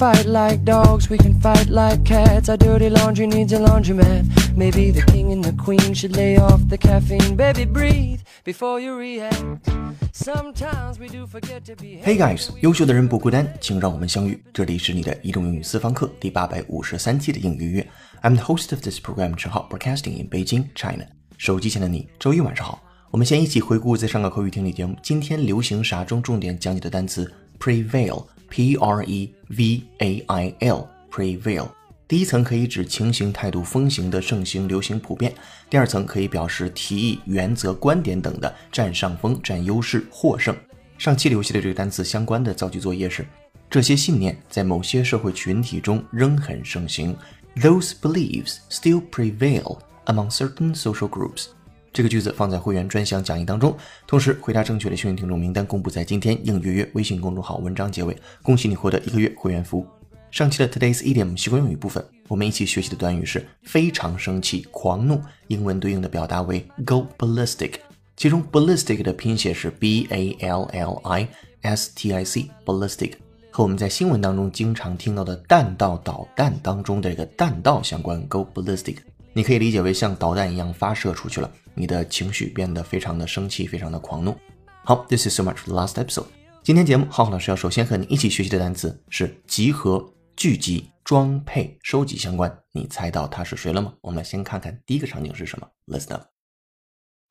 fight like dogs, we can fight like cats. Our dirty laundry needs a laundromat. Maybe the king and the queen should lay off the caffeine. Baby, breathe before you react. Sometimes we do forget to be. Hey guys，优秀的人不孤单，请让我们相遇。这里是你的移动英语私房课第八百五十三期的英语约。I'm the host of this program，陈浩，broadcasting in Beijing, China。手机前的你，周一晚上好。我们先一起回顾在上个口语听力节目今天流行啥中重点讲解的单词 prevail。P R E V A I L，prevail。第一层可以指情形、态度、风行的盛行、流行、普遍；第二层可以表示提议、原则、观点等的占上风、占优势、获胜。上期留下的这个单词相关的造句作业是：这些信念在某些社会群体中仍很盛行。Those beliefs still prevail among certain social groups. 这个句子放在会员专享讲义当中，同时回答正确的幸运听众名单公布在今天应约约微信公众号文章结尾，恭喜你获得一个月会员服务。上期的 Today's Idiom 习惯用语部分，我们一起学习的短语是非常生气、狂怒，英文对应的表达为 go ballistic，其中 ballistic 的拼写是 b a l l i s t i c，ballistic 和我们在新闻当中经常听到的弹道导弹当中的这个弹道相关，go ballistic。你可以理解为像导弹一样发射出去了，你的情绪变得非常的生气，非常的狂怒。好，This is so much the last episode。今天节目，浩浩老师要首先和你一起学习的单词是集合、聚集、装配、收集相关。你猜到他是谁了吗？我们来先看看第一个场景是什么。Listen up。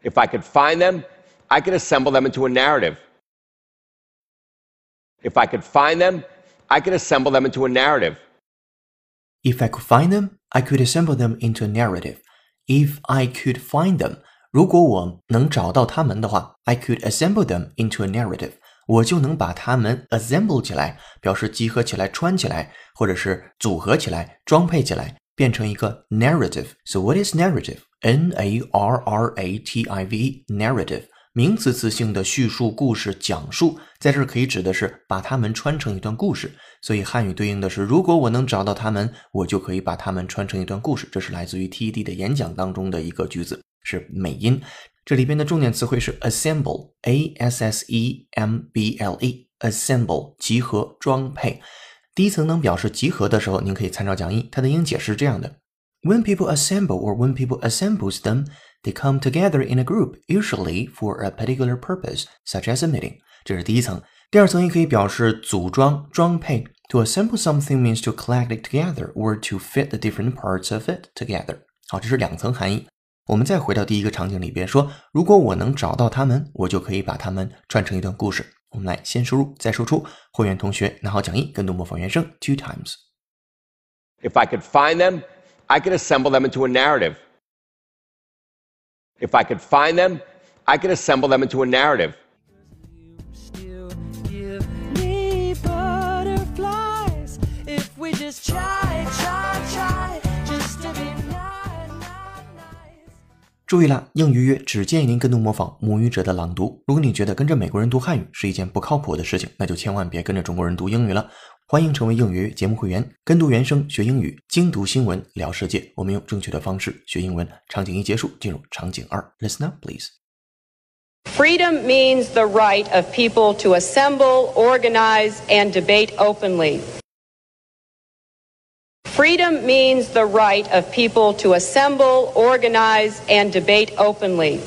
If I could find them, I could assemble them into a narrative. If I could find them, I could assemble them into a narrative. If I could find them, I could assemble them into a narrative. If I could find them，如果我能找到他们的话，I could assemble them into a narrative。我就能把它们 assemble 起来，表示集合起来、串起来，或者是组合起来、装配起来，变成一个 narrative。So what is narrative? N A R R A T I V E narrative。 名词词性的叙述、故事、讲述，在这儿可以指的是把它们穿成一段故事。所以汉语对应的是，如果我能找到它们，我就可以把它们穿成一段故事。这是来自于 TED 的演讲当中的一个句子，是美音。这里边的重点词汇是 assemble，a s s e m b l e，assemble 集合、装配。第一层能表示集合的时候，您可以参照讲义，它的英解是这样的：When people assemble or when people assembles them。They come together in a group, usually for a particular purpose, such as a meeting. 这是第一层。第二层也可以表示组装、装配。To assemble something means to collect it together or to fit the different parts of it together. 好，这是两层含义。我们再回到第一个场景里边，说如果我能找到它们，我就可以把它们串成一段故事。我们来先输入，再输出。会员同学拿好讲义，跟读模仿原声 two times. If I could find them, I could assemble them into a narrative. If I could find them, I could assemble them into a narrative. Try, try, try, 注意了，英语约只建议您跟读模仿母语者的朗读。如果你觉得跟着美国人读汉语是一件不靠谱的事情，那就千万别跟着中国人读英语了。欢迎成为英语节目会员，跟读原声学英语，精读新闻聊世界。我们用正确的方式学英文。场景一结束，进入场景二。Listen up, please. Freedom means the right of people to assemble, organize, and debate openly. Freedom means the right of people to assemble, organize, and debate openly.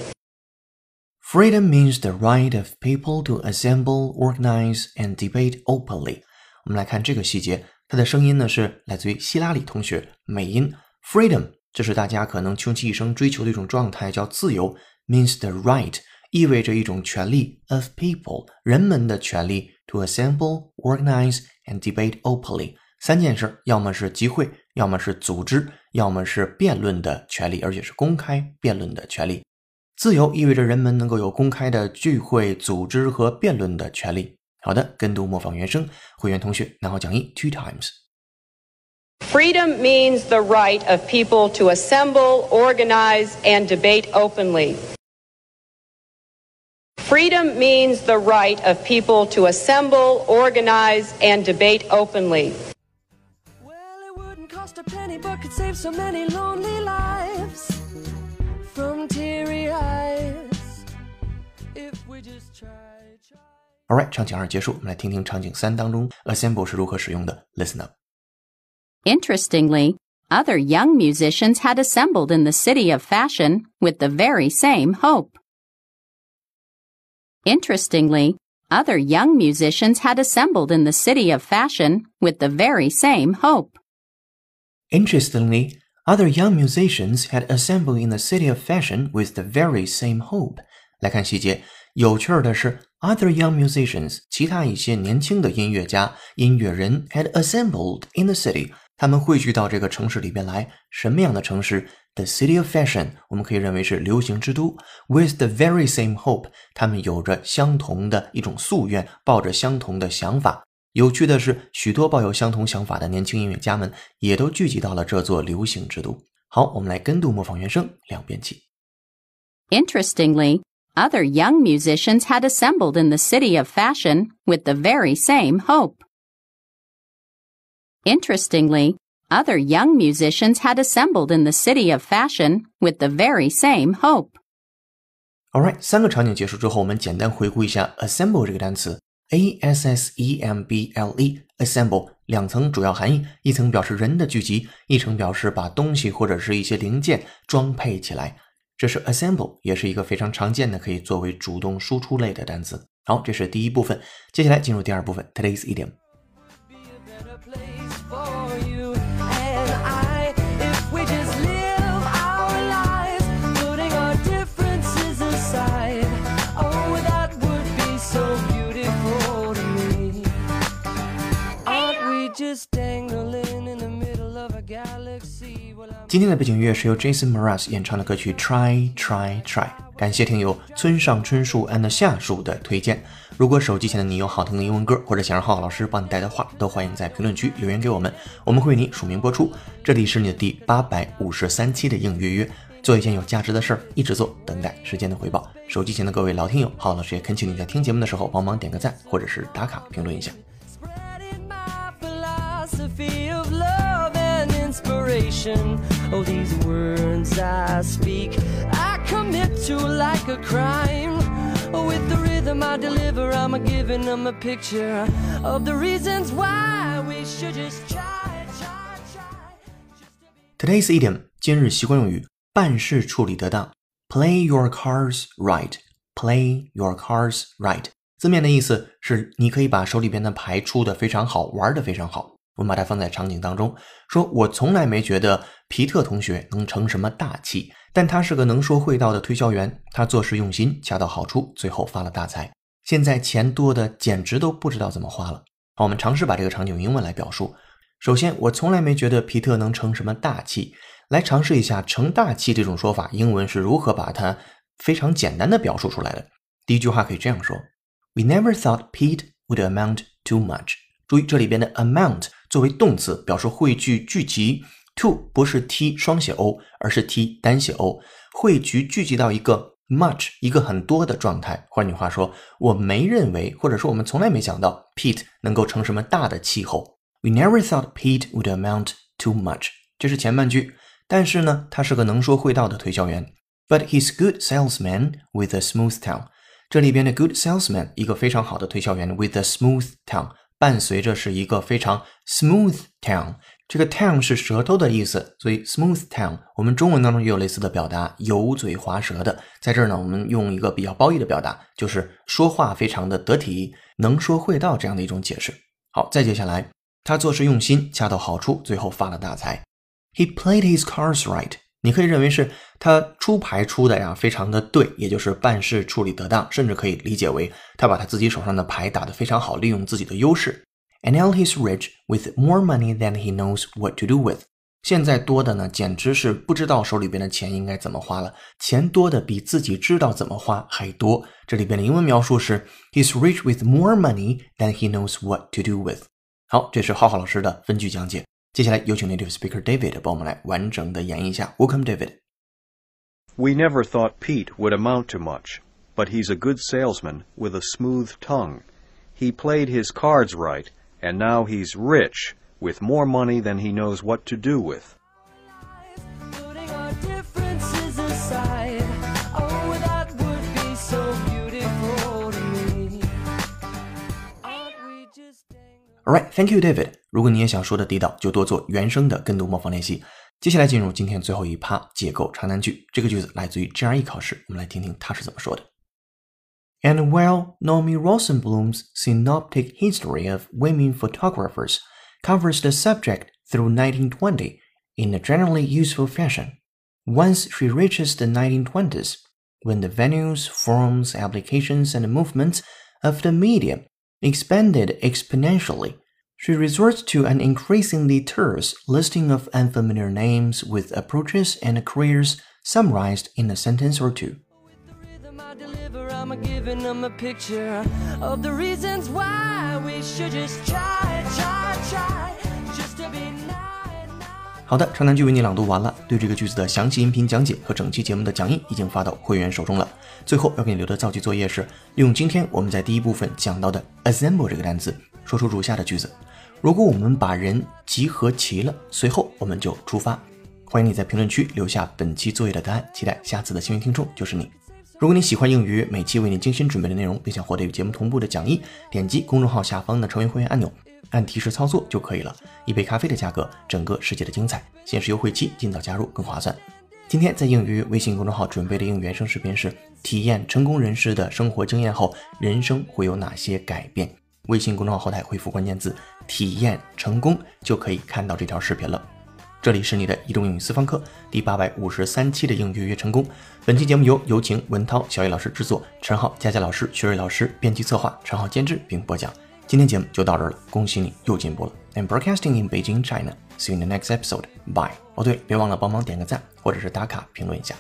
Freedom means the right of people to assemble, organize, and debate openly. 我们来看这个细节，它的声音呢是来自于希拉里同学，美音 freedom，这是大家可能穷其一生追求的一种状态，叫自由，means the right，意味着一种权利 of people，人们的权利 to assemble, organize and debate openly，三件事，要么是集会，要么是组织，要么是辩论的权利，而且是公开辩论的权利。自由意味着人们能够有公开的聚会、组织和辩论的权利。好的，跟读模仿原声，会员同学拿好讲义 two times。Freedom means the right of people to assemble, organize, and debate openly. Freedom means the right of people to assemble, organize, and debate openly. Well, it wouldn't cost a penny, but could save so many lonely lives from teary eyes if we just try, try. Alright，场景二结束，我们来听听场景三当中 assemble 是如何使用的。Listen up. Interestingly, other young musicians had assembled in the city of fashion with the very same hope. Interestingly, other young musicians had assembled in the city of fashion with the very same hope. Interestingly, other young musicians had assembled in the city of fashion with the very same hope. 来看细节，有趣的是 ，other young musicians 其他一些年轻的音乐家、音乐人 had assembled in the city 他们汇聚到这个城市里边来，什么样的城市？The city of fashion，我们可以认为是流行之都。With the very same hope，他们有着相同的一种夙愿，抱着相同的想法。有趣的是，许多抱有相同想法的年轻音乐家们也都聚集到了这座流行之都。好，我们来跟读模仿原声两遍起。Interestingly, other young musicians had assembled in the city of fashion with the very same hope. Interestingly, other young musicians had assembled in the city of fashion with the very same hope. Alright，三个场景结束之后，我们简单回顾一下 assemble 这个单词，a s s e m b l e，assemble 两层主要含义，一层表示人的聚集，一层表示把东西或者是一些零件装配起来。 这是 assemble，也是一个非常常见的可以作为主动输出类的单词。好，这是第一部分，接下来进入第二部分，today's idiom。今天的背景音乐是由 Jason Mraz 演唱的歌曲 Try Try Try。感谢听友村上春树 and 夏树的推荐。如果手机前的你有好听的英文歌，或者想让浩浩老师帮你带的话，都欢迎在评论区留言给我们，我们会为你署名播出。这里是你的第八百五十三期的应约约，做一件有价值的事儿，一直做，等待时间的回报。手机前的各位老听友，浩浩老师也恳请你在听节目的时候帮忙点个赞，或者是打卡评论一下。inspiration. Oh, these words I speak, I commit to like a crime. Oh, with the rhythm I deliver, I'm a giving them a picture of the reasons why we should just try, try, try. Today's idiom 今日习惯用语办事处理得当，play your cards right. Play your cards right. 字面的意思是，你可以把手里边的牌出的非常好，玩的非常好。 我们把它放在场景当中，说我从来没觉得皮特同学能成什么大器，但他是个能说会道的推销员，他做事用心，恰到好处，最后发了大财。现在钱多的简直都不知道怎么花了。好，我们尝试把这个场景用英文来表述。首先，我从来没觉得皮特能成什么大器。来尝试一下成大器这种说法，英文是如何把它非常简单的表述出来的。第一句话可以这样说：We never thought Pete would amount too much。注意这里边的 amount。作为动词，表示汇聚、聚集。to 不是 t 双写 o，而是 t 单写 o。汇聚、聚集到一个 much 一个很多的状态。换句话说，我没认为，或者说我们从来没想到 Pete 能够成什么大的气候。We never thought Pete would amount too much。这是前半句。但是呢，他是个能说会道的推销员。But he's good salesman with a smooth tongue。这里边的 good salesman 一个非常好的推销员 with a smooth tongue。伴随着是一个非常 smooth tongue，这个 tongue 是舌头的意思，所以 smooth tongue 我们中文当中也有类似的表达，油嘴滑舌的。在这儿呢，我们用一个比较褒义的表达，就是说话非常的得体，能说会道这样的一种解释。好，再接下来，他做事用心，恰到好处，最后发了大财。He played his cards right。你可以认为是他出牌出的呀，非常的对，也就是办事处理得当，甚至可以理解为他把他自己手上的牌打得非常好，利用自己的优势。And now he's rich with more money than he knows what to do with。现在多的呢，简直是不知道手里边的钱应该怎么花了，钱多的比自己知道怎么花还多。这里边的英文描述是 He's rich with more money than he knows what to do with。好，这是浩浩老师的分句讲解。接下来有请 native speaker David 帮我们来完整的演绎一下。Welcome, David. We never thought Pete would amount to much, but he's a good salesman with a smooth tongue. He played his cards right, and now he's rich with more money than he knows what to do with. All right, thank you, David。 如果你也想说的地道，就多做原声的跟读模仿练习。接下来进入今天最后一趴结构长难句。这个句子来自于 GRE 考试，我们来听听它是怎么说的。And while Naomi Rosenblum's synoptic history of women photographers covers the subject through 1920 in a generally useful fashion, once she reaches the 1920s, when the venues, forms, applications, and movements of the medium expanded exponentially, she resorts to an increasingly terse listing of unfamiliar names with approaches and careers summarized in a sentence or two. 好的，长难句为你朗读完了。对这个句子的详细音频讲解和整期节目的讲义已经发到会员手中了。最后要给你留的造句作业是，利用今天我们在第一部分讲到的 assemble 这个单词，说出如下的句子。如果我们把人集合齐了，随后我们就出发。欢迎你在评论区留下本期作业的答案，期待下次的幸运听众就是你。如果你喜欢英语每期为你精心准备的内容，并想获得与节目同步的讲义，点击公众号下方的成为会员按钮，按提示操作就可以了。一杯咖啡的价格，整个世界的精彩，限时优惠期，尽早加入更划算。今天在英语微信公众号准备的英语原声视频是体验成功人士的生活经验后，人生会有哪些改变？微信公众号后台回复关键字“体验成功”就可以看到这条视频了。这里是你的移动英语私房课第八百五十三期的英语约成功。本期节目由有请文涛、小叶老师制作，陈浩、佳佳老师、薛瑞老师编辑策划，陈浩监制并播讲。今天节目就到这儿了，恭喜你又进步了。I'm broadcasting in Beijing, China. See you in the next episode. Bye. 哦，对，别忘了帮忙点个赞，或者是打卡评论一下。